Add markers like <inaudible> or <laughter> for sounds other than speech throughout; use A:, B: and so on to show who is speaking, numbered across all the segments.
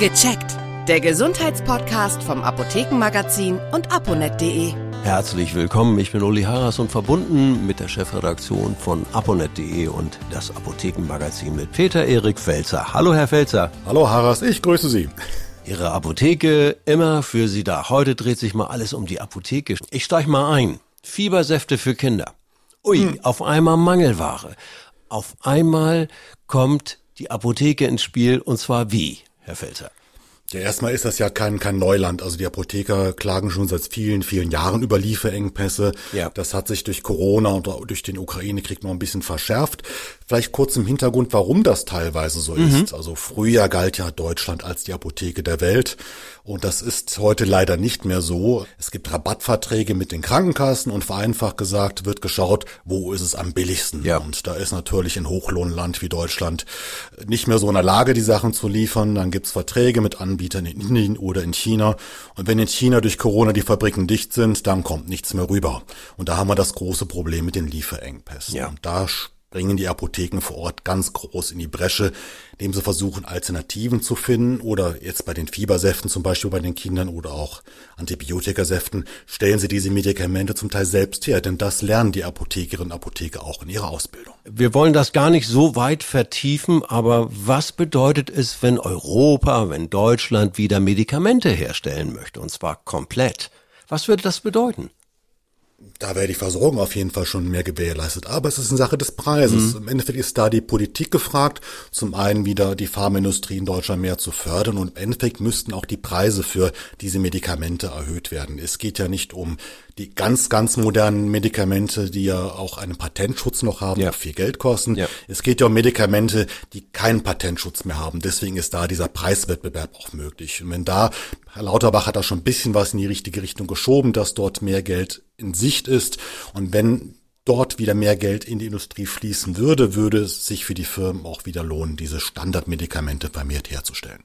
A: Gecheckt. Der Gesundheitspodcast vom Apothekenmagazin und aponet.de.
B: Herzlich willkommen, ich bin Uli Harras und verbunden mit der Chefredaktion von aponet.de und das Apothekenmagazin mit Peter Erik Felzer. Hallo Herr Felzer.
C: Hallo Harras, ich grüße Sie.
B: Ihre Apotheke immer für Sie da. Heute dreht sich mal alles um die Apotheke. Ich steig mal ein. Fiebersäfte für Kinder. Ui, hm. auf einmal Mangelware. Auf einmal kommt die Apotheke ins Spiel und zwar wie, Herr Felzer?
C: Ja, erstmal ist das ja kein, kein Neuland. Also die Apotheker klagen schon seit vielen, vielen Jahren über Lieferengpässe. Ja. Das hat sich durch Corona und durch den Ukraine-Krieg noch ein bisschen verschärft. Vielleicht kurz im Hintergrund, warum das teilweise so mhm. ist. Also früher galt ja Deutschland als die Apotheke der Welt. Und das ist heute leider nicht mehr so. Es gibt Rabattverträge mit den Krankenkassen und vereinfacht gesagt wird geschaut, wo ist es am billigsten. Ja. Und da ist natürlich ein Hochlohnland wie Deutschland nicht mehr so in der Lage, die Sachen zu liefern. Dann gibt's Verträge mit Anbietern in Indien oder in China. Und wenn in China durch Corona die Fabriken dicht sind, dann kommt nichts mehr rüber. Und da haben wir das große Problem mit den Lieferengpässen. Ja. Und da bringen die Apotheken vor Ort ganz groß in die Bresche, indem sie versuchen, Alternativen zu finden oder jetzt bei den Fiebersäften zum Beispiel bei den Kindern oder auch Antibiotikasäften stellen sie diese Medikamente zum Teil selbst her, denn das lernen die Apothekerinnen und Apotheker auch in ihrer Ausbildung.
B: Wir wollen das gar nicht so weit vertiefen, aber was bedeutet es, wenn Europa, wenn Deutschland wieder Medikamente herstellen möchte und zwar komplett? Was würde das bedeuten?
C: Da wäre die Versorgung auf jeden Fall schon mehr gewährleistet. Aber es ist eine Sache des Preises. Mhm. Im Endeffekt ist da die Politik gefragt, zum einen wieder die Pharmaindustrie in Deutschland mehr zu fördern und im Endeffekt müssten auch die Preise für diese Medikamente erhöht werden. Es geht ja nicht um die ganz, ganz modernen Medikamente, die ja auch einen Patentschutz noch haben, ja. viel Geld kosten. Ja. Es geht ja um Medikamente, die keinen Patentschutz mehr haben. Deswegen ist da dieser Preiswettbewerb auch möglich. Und wenn da, Herr Lauterbach hat da schon ein bisschen was in die richtige Richtung geschoben, dass dort mehr Geld in Sicht ist. Und wenn dort wieder mehr Geld in die Industrie fließen würde, würde es sich für die Firmen auch wieder lohnen, diese Standardmedikamente vermehrt herzustellen.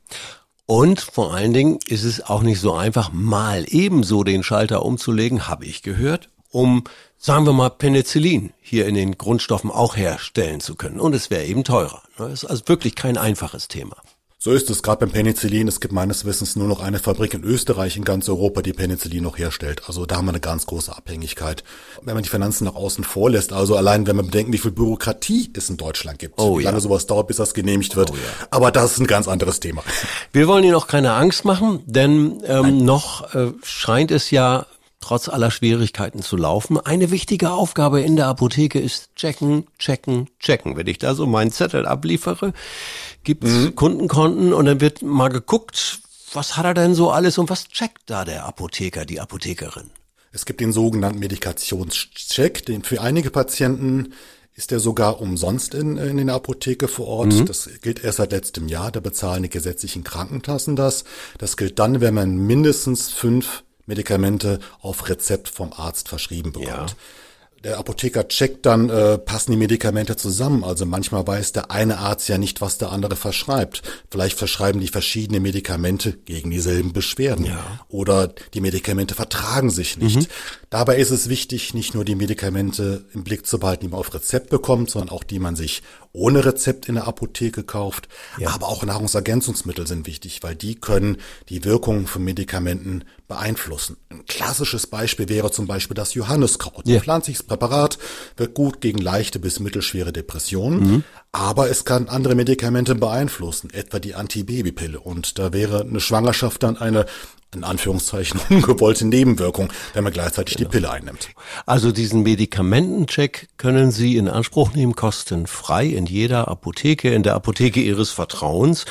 B: Und vor allen Dingen ist es auch nicht so einfach, mal ebenso den Schalter umzulegen, habe ich gehört, um, sagen wir mal, Penicillin hier in den Grundstoffen auch herstellen zu können. Und es wäre eben teurer. Das ist also wirklich kein einfaches Thema.
C: So ist es gerade beim Penicillin. Es gibt meines Wissens nur noch eine Fabrik in Österreich in ganz Europa, die Penicillin noch herstellt. Also da haben wir eine ganz große Abhängigkeit. Wenn man die Finanzen nach außen vorlässt, also allein wenn man bedenken, wie viel Bürokratie es in Deutschland gibt, oh, wie lange ja. sowas dauert, bis das genehmigt wird. Oh, ja. Aber das ist ein ganz anderes Thema.
B: Wir wollen Ihnen auch keine Angst machen, denn ähm, noch äh, scheint es ja trotz aller Schwierigkeiten zu laufen. Eine wichtige Aufgabe in der Apotheke ist checken, checken, checken. Wenn ich da so meinen Zettel abliefere, gibt's mhm. Kundenkonten und dann wird mal geguckt, was hat er denn so alles und was checkt da der Apotheker, die Apothekerin?
C: Es gibt den sogenannten Medikationscheck, den für einige Patienten ist der sogar umsonst in, in der Apotheke vor Ort. Mhm. Das gilt erst seit letztem Jahr. Da bezahlen die gesetzlichen Krankenkassen das. Das gilt dann, wenn man mindestens fünf Medikamente auf Rezept vom Arzt verschrieben bekommt. Ja. Der Apotheker checkt dann, äh, passen die Medikamente zusammen. Also manchmal weiß der eine Arzt ja nicht, was der andere verschreibt. Vielleicht verschreiben die verschiedene Medikamente gegen dieselben Beschwerden. Ja. Oder die Medikamente vertragen sich nicht. Mhm. Dabei ist es wichtig, nicht nur die Medikamente im Blick zu behalten, die man auf Rezept bekommt, sondern auch die man sich ohne Rezept in der Apotheke kauft. Ja. Aber auch Nahrungsergänzungsmittel sind wichtig, weil die können die Wirkung von Medikamenten beeinflussen. Ein klassisches Beispiel wäre zum Beispiel das Johanniskraut. Ja. Ein pflanzliches Präparat wirkt gut gegen leichte bis mittelschwere Depressionen, mhm. Aber es kann andere Medikamente beeinflussen, etwa die Antibabypille. Und da wäre eine Schwangerschaft dann eine in Anführungszeichen <laughs> ungewollte Nebenwirkung, wenn man gleichzeitig genau. die Pille einnimmt.
B: Also diesen Medikamentencheck können Sie in Anspruch nehmen, kostenfrei in jeder Apotheke, in der Apotheke Ihres Vertrauens.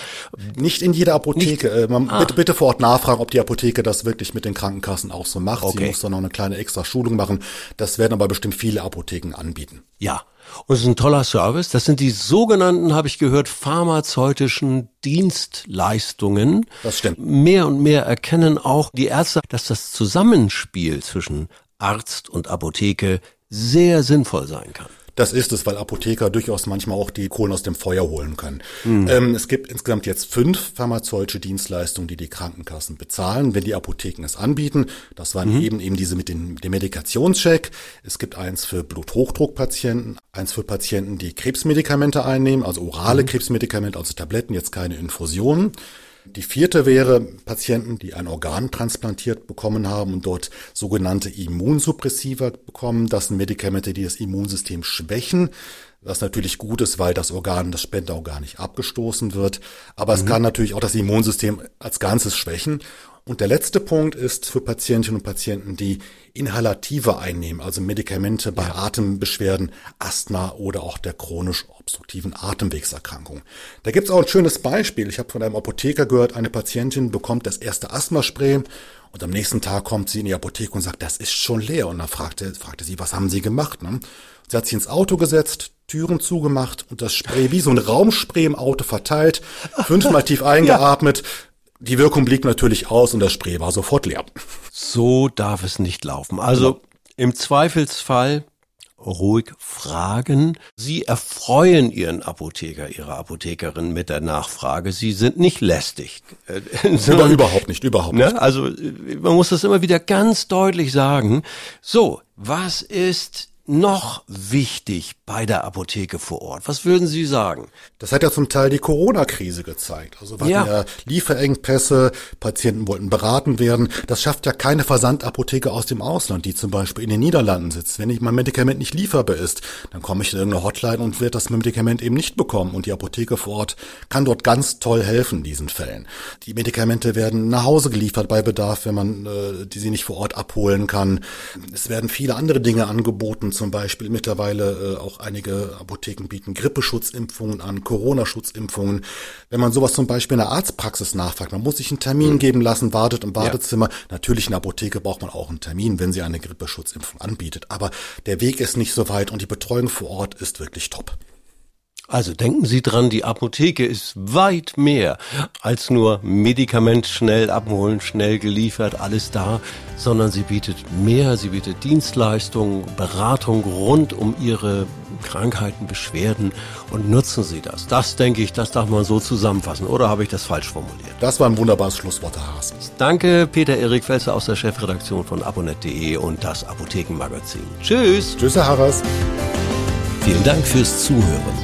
C: Nicht in jeder Apotheke. Äh, man, ah. bitte, bitte vor Ort nachfragen, ob die Apotheke das wirklich mit den Krankenkassen auch so macht. Okay. Sie muss dann noch eine kleine extra Schulung machen. Das werden aber bestimmt viele Apotheken anbieten.
B: Ja. Und es ist ein toller Service. Das sind die sogenannten, habe ich gehört, pharmazeutischen Dienstleistungen.
C: Das stimmt.
B: Mehr und mehr erkennen auch die Ärzte, dass das Zusammenspiel zwischen Arzt und Apotheke sehr sinnvoll sein kann.
C: Das ist es, weil Apotheker durchaus manchmal auch die Kohlen aus dem Feuer holen können. Mhm. Ähm, es gibt insgesamt jetzt fünf pharmazeutische Dienstleistungen, die die Krankenkassen bezahlen, wenn die Apotheken es anbieten. Das waren mhm. eben eben diese mit dem, dem Medikationscheck. Es gibt eins für Bluthochdruckpatienten, eins für Patienten, die Krebsmedikamente einnehmen, also orale mhm. Krebsmedikamente, also Tabletten, jetzt keine Infusionen. Die vierte wäre Patienten, die ein Organ transplantiert bekommen haben und dort sogenannte Immunsuppressiva bekommen. Das sind Medikamente, die das Immunsystem schwächen. Was natürlich gut ist, weil das Organ, das Spenderorgan nicht abgestoßen wird. Aber mhm. es kann natürlich auch das Immunsystem als Ganzes schwächen. Und der letzte Punkt ist für Patientinnen und Patienten, die Inhalative einnehmen, also Medikamente bei Atembeschwerden, Asthma oder auch der chronisch obstruktiven Atemwegserkrankung. Da gibt's auch ein schönes Beispiel. Ich habe von einem Apotheker gehört, eine Patientin bekommt das erste Asthmaspray und am nächsten Tag kommt sie in die Apotheke und sagt, das ist schon leer. Und dann fragte, fragte sie, was haben Sie gemacht? Ne? Sie hat sich ins Auto gesetzt, Türen zugemacht und das Spray wie so ein Raumspray im Auto verteilt, fünfmal tief <laughs> eingeatmet, die Wirkung blieb natürlich aus und das Spray war sofort leer.
B: So darf es nicht laufen. Also genau. im Zweifelsfall ruhig fragen. Sie erfreuen Ihren Apotheker, Ihre Apothekerin mit der Nachfrage. Sie sind nicht lästig. <laughs>
C: Sondern, überhaupt nicht, überhaupt ne? nicht.
B: Also man muss das immer wieder ganz deutlich sagen. So, was ist noch wichtig bei der Apotheke vor Ort? Was würden Sie sagen?
C: Das hat ja zum Teil die Corona-Krise gezeigt. Also wir ja. ja Lieferengpässe, Patienten wollten beraten werden. Das schafft ja keine Versandapotheke aus dem Ausland, die zum Beispiel in den Niederlanden sitzt. Wenn ich mein Medikament nicht lieferbar ist, dann komme ich in irgendeine Hotline und werde das Medikament eben nicht bekommen. Und die Apotheke vor Ort kann dort ganz toll helfen in diesen Fällen. Die Medikamente werden nach Hause geliefert bei Bedarf, wenn man äh, die sie nicht vor Ort abholen kann. Es werden viele andere Dinge angeboten zum Beispiel mittlerweile äh, auch einige Apotheken bieten Grippeschutzimpfungen an, Corona-Schutzimpfungen. Wenn man sowas zum Beispiel in der Arztpraxis nachfragt, man muss sich einen Termin mhm. geben lassen, wartet im Badezimmer. Ja. Natürlich in der Apotheke braucht man auch einen Termin, wenn sie eine Grippeschutzimpfung anbietet. Aber der Weg ist nicht so weit und die Betreuung vor Ort ist wirklich top.
B: Also denken Sie dran, die Apotheke ist weit mehr als nur Medikament schnell abholen, schnell geliefert, alles da, sondern sie bietet mehr, sie bietet Dienstleistungen, Beratung rund um Ihre Krankheiten, Beschwerden und nutzen Sie das. Das denke ich, das darf man so zusammenfassen. Oder habe ich das falsch formuliert?
C: Das war ein wunderbares Schlusswort, Herr Haas.
B: Danke, Peter-Erik Felser aus der Chefredaktion von abonnet.de und das Apothekenmagazin. Tschüss.
C: Tschüss, Herr Harras.
D: Vielen Dank fürs Zuhören.